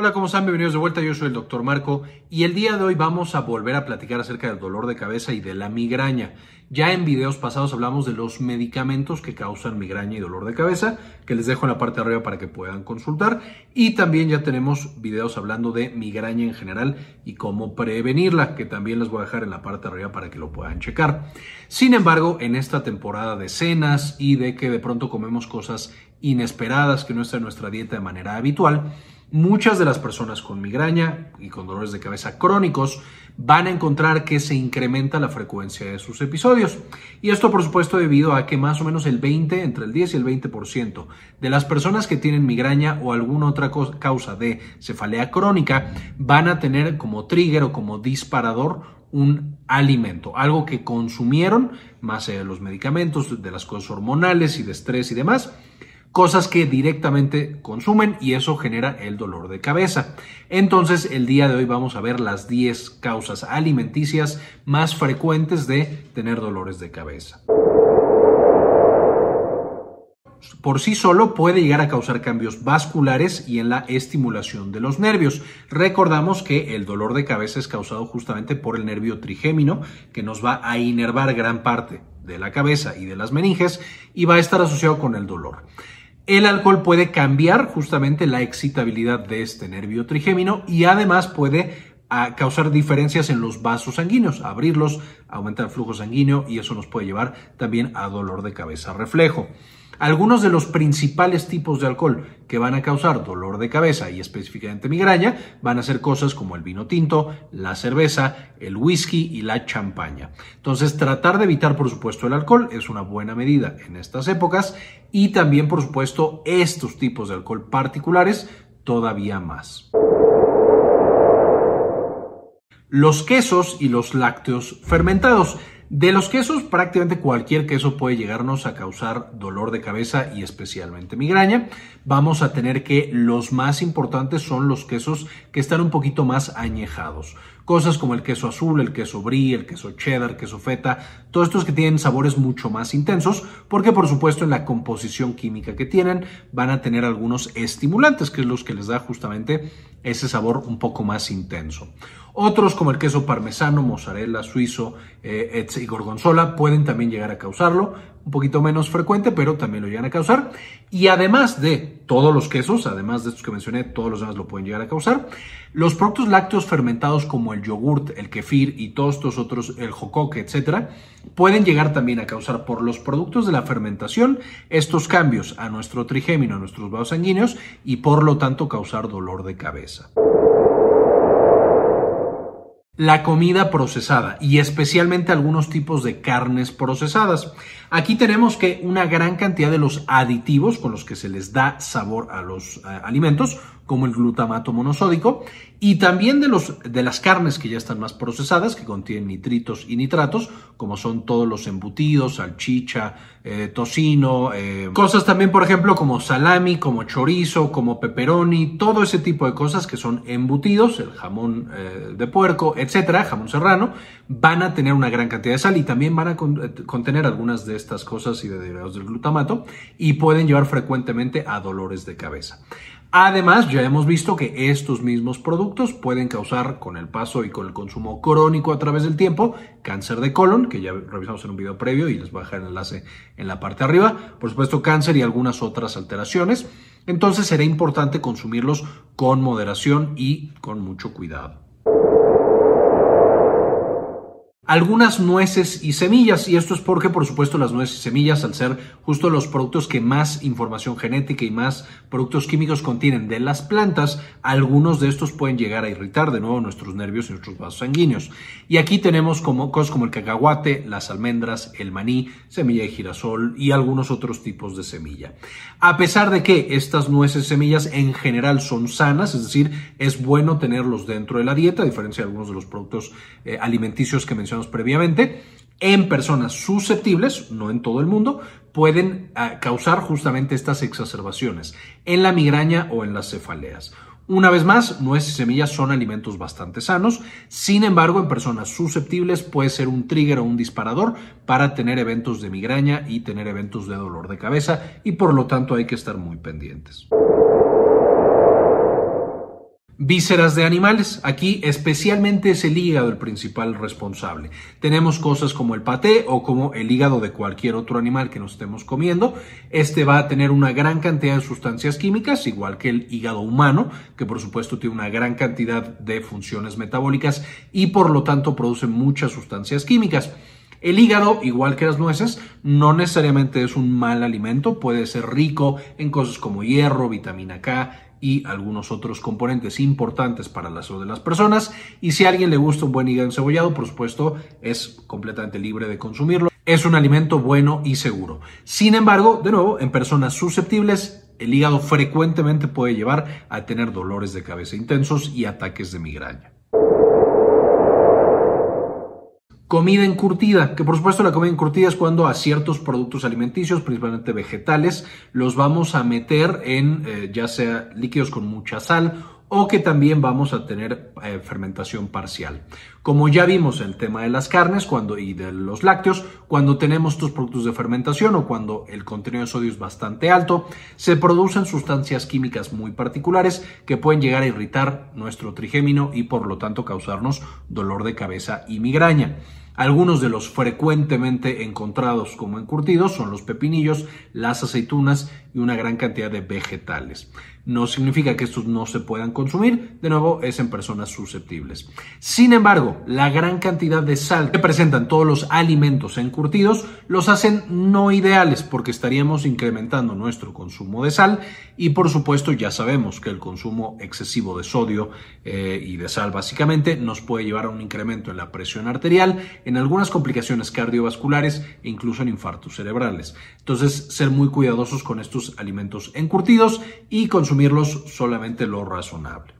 Hola, ¿cómo están? Bienvenidos de vuelta. Yo soy el doctor Marco y el día de hoy vamos a volver a platicar acerca del dolor de cabeza y de la migraña. Ya en videos pasados hablamos de los medicamentos que causan migraña y dolor de cabeza, que les dejo en la parte de arriba para que puedan consultar. Y también ya tenemos videos hablando de migraña en general y cómo prevenirla, que también les voy a dejar en la parte de arriba para que lo puedan checar. Sin embargo, en esta temporada de cenas y de que de pronto comemos cosas inesperadas que no están en nuestra dieta de manera habitual, Muchas de las personas con migraña y con dolores de cabeza crónicos van a encontrar que se incrementa la frecuencia de sus episodios. Y esto por supuesto debido a que más o menos el 20, entre el 10 y el 20% de las personas que tienen migraña o alguna otra causa de cefalea crónica van a tener como trigger o como disparador un alimento, algo que consumieron, más allá de los medicamentos, de las cosas hormonales y de estrés y demás, cosas que directamente consumen y eso genera el dolor de cabeza. Entonces, el día de hoy vamos a ver las 10 causas alimenticias más frecuentes de tener dolores de cabeza. Por sí solo puede llegar a causar cambios vasculares y en la estimulación de los nervios. Recordamos que el dolor de cabeza es causado justamente por el nervio trigémino que nos va a inervar gran parte de la cabeza y de las meninges y va a estar asociado con el dolor. El alcohol puede cambiar justamente la excitabilidad de este nervio trigémino y además puede ah, causar diferencias en los vasos sanguíneos, abrirlos, aumentar el flujo sanguíneo y eso nos puede llevar también a dolor de cabeza reflejo. Algunos de los principales tipos de alcohol que van a causar dolor de cabeza y específicamente migraña van a ser cosas como el vino tinto, la cerveza, el whisky y la champaña. Entonces, tratar de evitar, por supuesto, el alcohol es una buena medida en estas épocas y también, por supuesto, estos tipos de alcohol particulares todavía más. Los quesos y los lácteos fermentados. De los quesos, prácticamente cualquier queso puede llegarnos a causar dolor de cabeza y especialmente migraña. Vamos a tener que los más importantes son los quesos que están un poquito más añejados. Cosas como el queso azul, el queso brie, el queso cheddar, queso feta, todos estos que tienen sabores mucho más intensos, porque por supuesto en la composición química que tienen van a tener algunos estimulantes, que es los que les da justamente ese sabor un poco más intenso. Otros como el queso parmesano, mozzarella, suizo eh, y gorgonzola pueden también llegar a causarlo, un poquito menos frecuente, pero también lo llegan a causar. Y además de todos los quesos, además de estos que mencioné, todos los demás lo pueden llegar a causar. Los productos lácteos fermentados como el yogurt, el kefir y todos estos otros, el jocoque, etcétera, pueden llegar también a causar por los productos de la fermentación estos cambios a nuestro trigémino, a nuestros vasos sanguíneos y por lo tanto causar dolor de cabeza la comida procesada y especialmente algunos tipos de carnes procesadas. Aquí tenemos que una gran cantidad de los aditivos con los que se les da sabor a los eh, alimentos, como el glutamato monosódico, y también de, los, de las carnes que ya están más procesadas, que contienen nitritos y nitratos, como son todos los embutidos, salchicha, eh, tocino, eh, cosas también, por ejemplo, como salami, como chorizo, como pepperoni, todo ese tipo de cosas que son embutidos, el jamón de puerco, etcétera, jamón serrano, van a tener una gran cantidad de sal y también van a contener algunas de estas cosas y de derivados del glutamato y pueden llevar frecuentemente a dolores de cabeza. Además, ya hemos visto que estos mismos productos pueden causar con el paso y con el consumo crónico a través del tiempo cáncer de colon, que ya revisamos en un video previo y les voy a dejar el enlace en la parte de arriba, por supuesto cáncer y algunas otras alteraciones. Entonces será importante consumirlos con moderación y con mucho cuidado algunas nueces y semillas. Y esto es porque, por supuesto, las nueces y semillas, al ser justo los productos que más información genética y más productos químicos contienen de las plantas, algunos de estos pueden llegar a irritar de nuevo nuestros nervios y nuestros vasos sanguíneos. Y aquí tenemos como, cosas como el cacahuate, las almendras, el maní, semilla de girasol y algunos otros tipos de semilla. A pesar de que estas nueces y semillas en general son sanas, es decir, es bueno tenerlos dentro de la dieta, a diferencia de algunos de los productos eh, alimenticios que mencionamos previamente, en personas susceptibles, no en todo el mundo, pueden ah, causar justamente estas exacerbaciones en la migraña o en las cefaleas. Una vez más, nueces y semillas son alimentos bastante sanos, sin embargo, en personas susceptibles puede ser un trigger o un disparador para tener eventos de migraña y tener eventos de dolor de cabeza y por lo tanto hay que estar muy pendientes. Vísceras de animales. Aquí especialmente es el hígado el principal responsable. Tenemos cosas como el paté o como el hígado de cualquier otro animal que nos estemos comiendo. Este va a tener una gran cantidad de sustancias químicas, igual que el hígado humano, que por supuesto tiene una gran cantidad de funciones metabólicas y por lo tanto produce muchas sustancias químicas. El hígado, igual que las nueces, no necesariamente es un mal alimento, puede ser rico en cosas como hierro, vitamina K, y algunos otros componentes importantes para la salud de las personas. Y si a alguien le gusta un buen hígado encebollado, por supuesto, es completamente libre de consumirlo. Es un alimento bueno y seguro. Sin embargo, de nuevo, en personas susceptibles, el hígado frecuentemente puede llevar a tener dolores de cabeza intensos y ataques de migraña. Comida encurtida, que por supuesto la comida encurtida es cuando a ciertos productos alimenticios, principalmente vegetales, los vamos a meter en eh, ya sea líquidos con mucha sal o que también vamos a tener eh, fermentación parcial. Como ya vimos el tema de las carnes cuando, y de los lácteos, cuando tenemos estos productos de fermentación o cuando el contenido de sodio es bastante alto, se producen sustancias químicas muy particulares que pueden llegar a irritar nuestro trigémino y por lo tanto causarnos dolor de cabeza y migraña. Algunos de los frecuentemente encontrados como encurtidos son los pepinillos, las aceitunas y una gran cantidad de vegetales. No significa que estos no se puedan consumir, de nuevo es en personas susceptibles. Sin embargo, la gran cantidad de sal que presentan todos los alimentos encurtidos los hacen no ideales porque estaríamos incrementando nuestro consumo de sal y por supuesto ya sabemos que el consumo excesivo de sodio eh, y de sal básicamente nos puede llevar a un incremento en la presión arterial, en algunas complicaciones cardiovasculares e incluso en infartos cerebrales. Entonces, ser muy cuidadosos con estos alimentos encurtidos y consumirlos solamente lo razonable.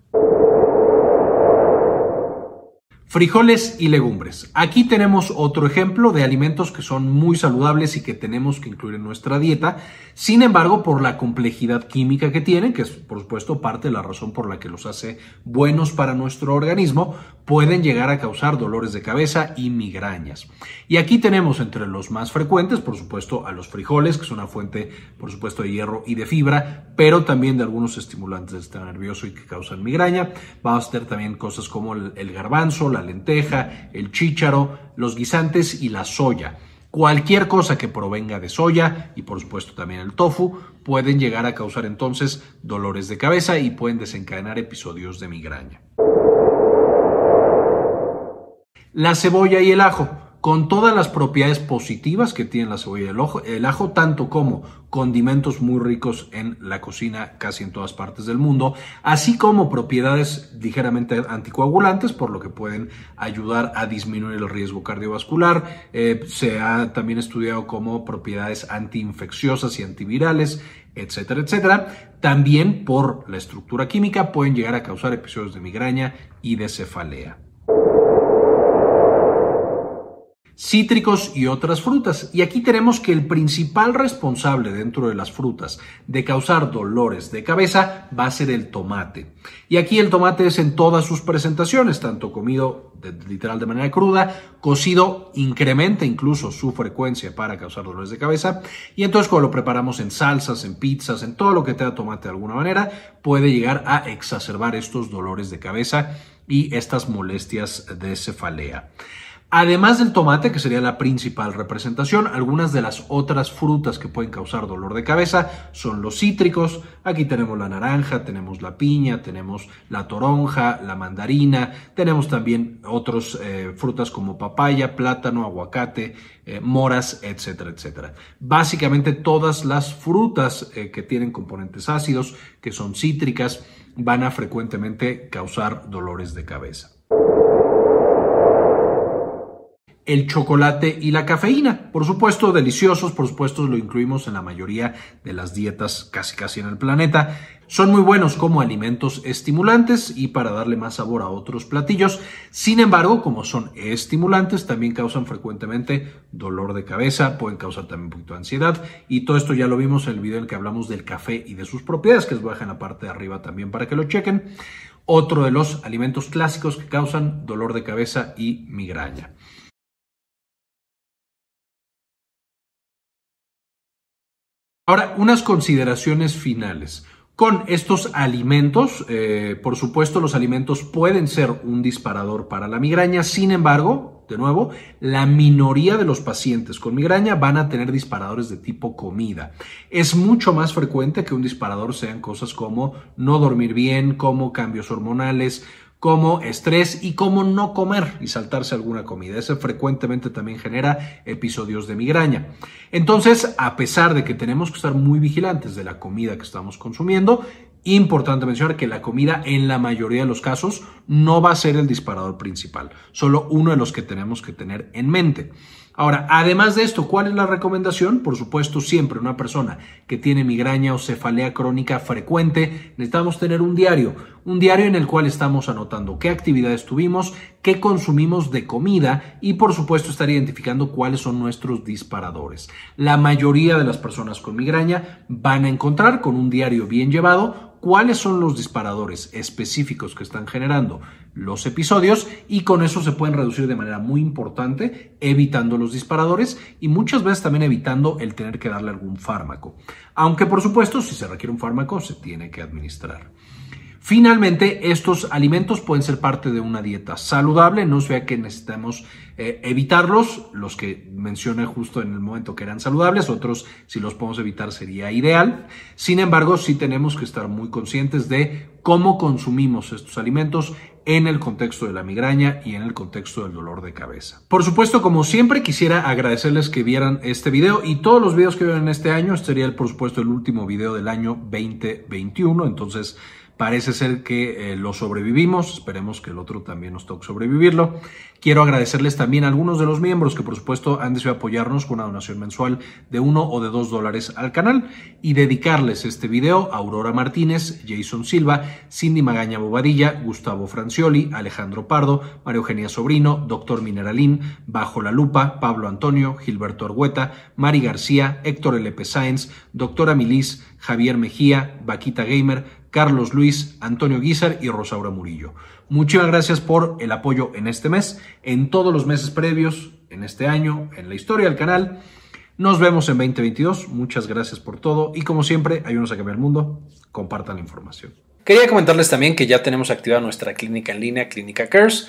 Frijoles y legumbres. Aquí tenemos otro ejemplo de alimentos que son muy saludables y que tenemos que incluir en nuestra dieta. Sin embargo, por la complejidad química que tienen, que es por supuesto parte de la razón por la que los hace buenos para nuestro organismo, pueden llegar a causar dolores de cabeza y migrañas. Y aquí tenemos entre los más frecuentes, por supuesto, a los frijoles, que son una fuente, por supuesto, de hierro y de fibra, pero también de algunos estimulantes del sistema nervioso y que causan migraña. Vamos a tener también cosas como el garbanzo, lenteja, el chícharo, los guisantes y la soya. Cualquier cosa que provenga de soya y por supuesto también el tofu pueden llegar a causar entonces dolores de cabeza y pueden desencadenar episodios de migraña. La cebolla y el ajo con todas las propiedades positivas que tiene la cebolla y el, ajo, tanto como condimentos muy ricos en la cocina casi en todas partes del mundo, así como propiedades ligeramente anticoagulantes, por lo que pueden ayudar a disminuir el riesgo cardiovascular. Eh, se ha también estudiado como propiedades antiinfecciosas y antivirales, etcétera, etcétera. También por la estructura química pueden llegar a causar episodios de migraña y de cefalea cítricos y otras frutas. Y aquí tenemos que el principal responsable dentro de las frutas de causar dolores de cabeza va a ser el tomate. Y aquí el tomate es en todas sus presentaciones, tanto comido literal de manera cruda, cocido incrementa incluso su frecuencia para causar dolores de cabeza. Y entonces cuando lo preparamos en salsas, en pizzas, en todo lo que tenga tomate de alguna manera, puede llegar a exacerbar estos dolores de cabeza y estas molestias de cefalea. Además del tomate, que sería la principal representación, algunas de las otras frutas que pueden causar dolor de cabeza son los cítricos. Aquí tenemos la naranja, tenemos la piña, tenemos la toronja, la mandarina, tenemos también otras eh, frutas como papaya, plátano, aguacate, eh, moras, etcétera, etcétera. Básicamente todas las frutas eh, que tienen componentes ácidos, que son cítricas, van a frecuentemente causar dolores de cabeza el chocolate y la cafeína. Por supuesto, deliciosos, por supuesto, lo incluimos en la mayoría de las dietas casi casi en el planeta. Son muy buenos como alimentos estimulantes y para darle más sabor a otros platillos. Sin embargo, como son estimulantes, también causan frecuentemente dolor de cabeza, pueden causar también un poquito de ansiedad. Y todo esto ya lo vimos en el video en el que hablamos del café y de sus propiedades, que les voy a dejar en la parte de arriba también para que lo chequen. Otro de los alimentos clásicos que causan dolor de cabeza y migraña. Ahora, unas consideraciones finales. con estos alimentos. Eh, por supuesto, los alimentos pueden ser un disparador para la migraña, sin embargo, de nuevo, la minoría de los pacientes con migraña van a tener disparadores de tipo comida. Es mucho más frecuente que un disparador sean cosas como no dormir bien, como cambios hormonales, como estrés y como no comer y saltarse alguna comida. Ese frecuentemente también genera episodios de migraña. Entonces, a pesar de que tenemos que estar muy vigilantes de la comida que estamos consumiendo, Importante mencionar que la comida en la mayoría de los casos no va a ser el disparador principal, solo uno de los que tenemos que tener en mente. Ahora, además de esto, ¿cuál es la recomendación? Por supuesto, siempre una persona que tiene migraña o cefalea crónica frecuente, necesitamos tener un diario, un diario en el cual estamos anotando qué actividades tuvimos, qué consumimos de comida y por supuesto estar identificando cuáles son nuestros disparadores. La mayoría de las personas con migraña van a encontrar con un diario bien llevado cuáles son los disparadores específicos que están generando los episodios y con eso se pueden reducir de manera muy importante, evitando los disparadores y muchas veces también evitando el tener que darle algún fármaco. Aunque por supuesto, si se requiere un fármaco, se tiene que administrar. Finalmente, estos alimentos pueden ser parte de una dieta saludable, no sea que necesitamos eh, evitarlos, los que mencioné justo en el momento que eran saludables, otros si los podemos evitar sería ideal. Sin embargo, sí tenemos que estar muy conscientes de cómo consumimos estos alimentos en el contexto de la migraña y en el contexto del dolor de cabeza. Por supuesto, como siempre, quisiera agradecerles que vieran este video y todos los videos que vieron este año. Este sería, por supuesto, el último video del año 2021. Entonces, Parece ser que eh, lo sobrevivimos, esperemos que el otro también nos toque sobrevivirlo. Quiero agradecerles también a algunos de los miembros que por supuesto han decidido apoyarnos con una donación mensual de uno o de dos dólares al canal y dedicarles este video a Aurora Martínez, Jason Silva, Cindy Magaña Bobadilla, Gustavo Francioli, Alejandro Pardo, María Eugenia Sobrino, Doctor Mineralín, Bajo la Lupa, Pablo Antonio, Gilberto Argueta, Mari García, Héctor L.P. Sáenz, Doctora Milis, Javier Mejía, Vaquita Gamer, Carlos Luis, Antonio Guizar y Rosaura Murillo. Muchas gracias por el apoyo en este mes, en todos los meses previos, en este año, en la historia del canal. Nos vemos en 2022. Muchas gracias por todo y como siempre, ayúdenos a cambiar el mundo. Compartan la información. Quería comentarles también que ya tenemos activada nuestra clínica en línea, Clínica Cares.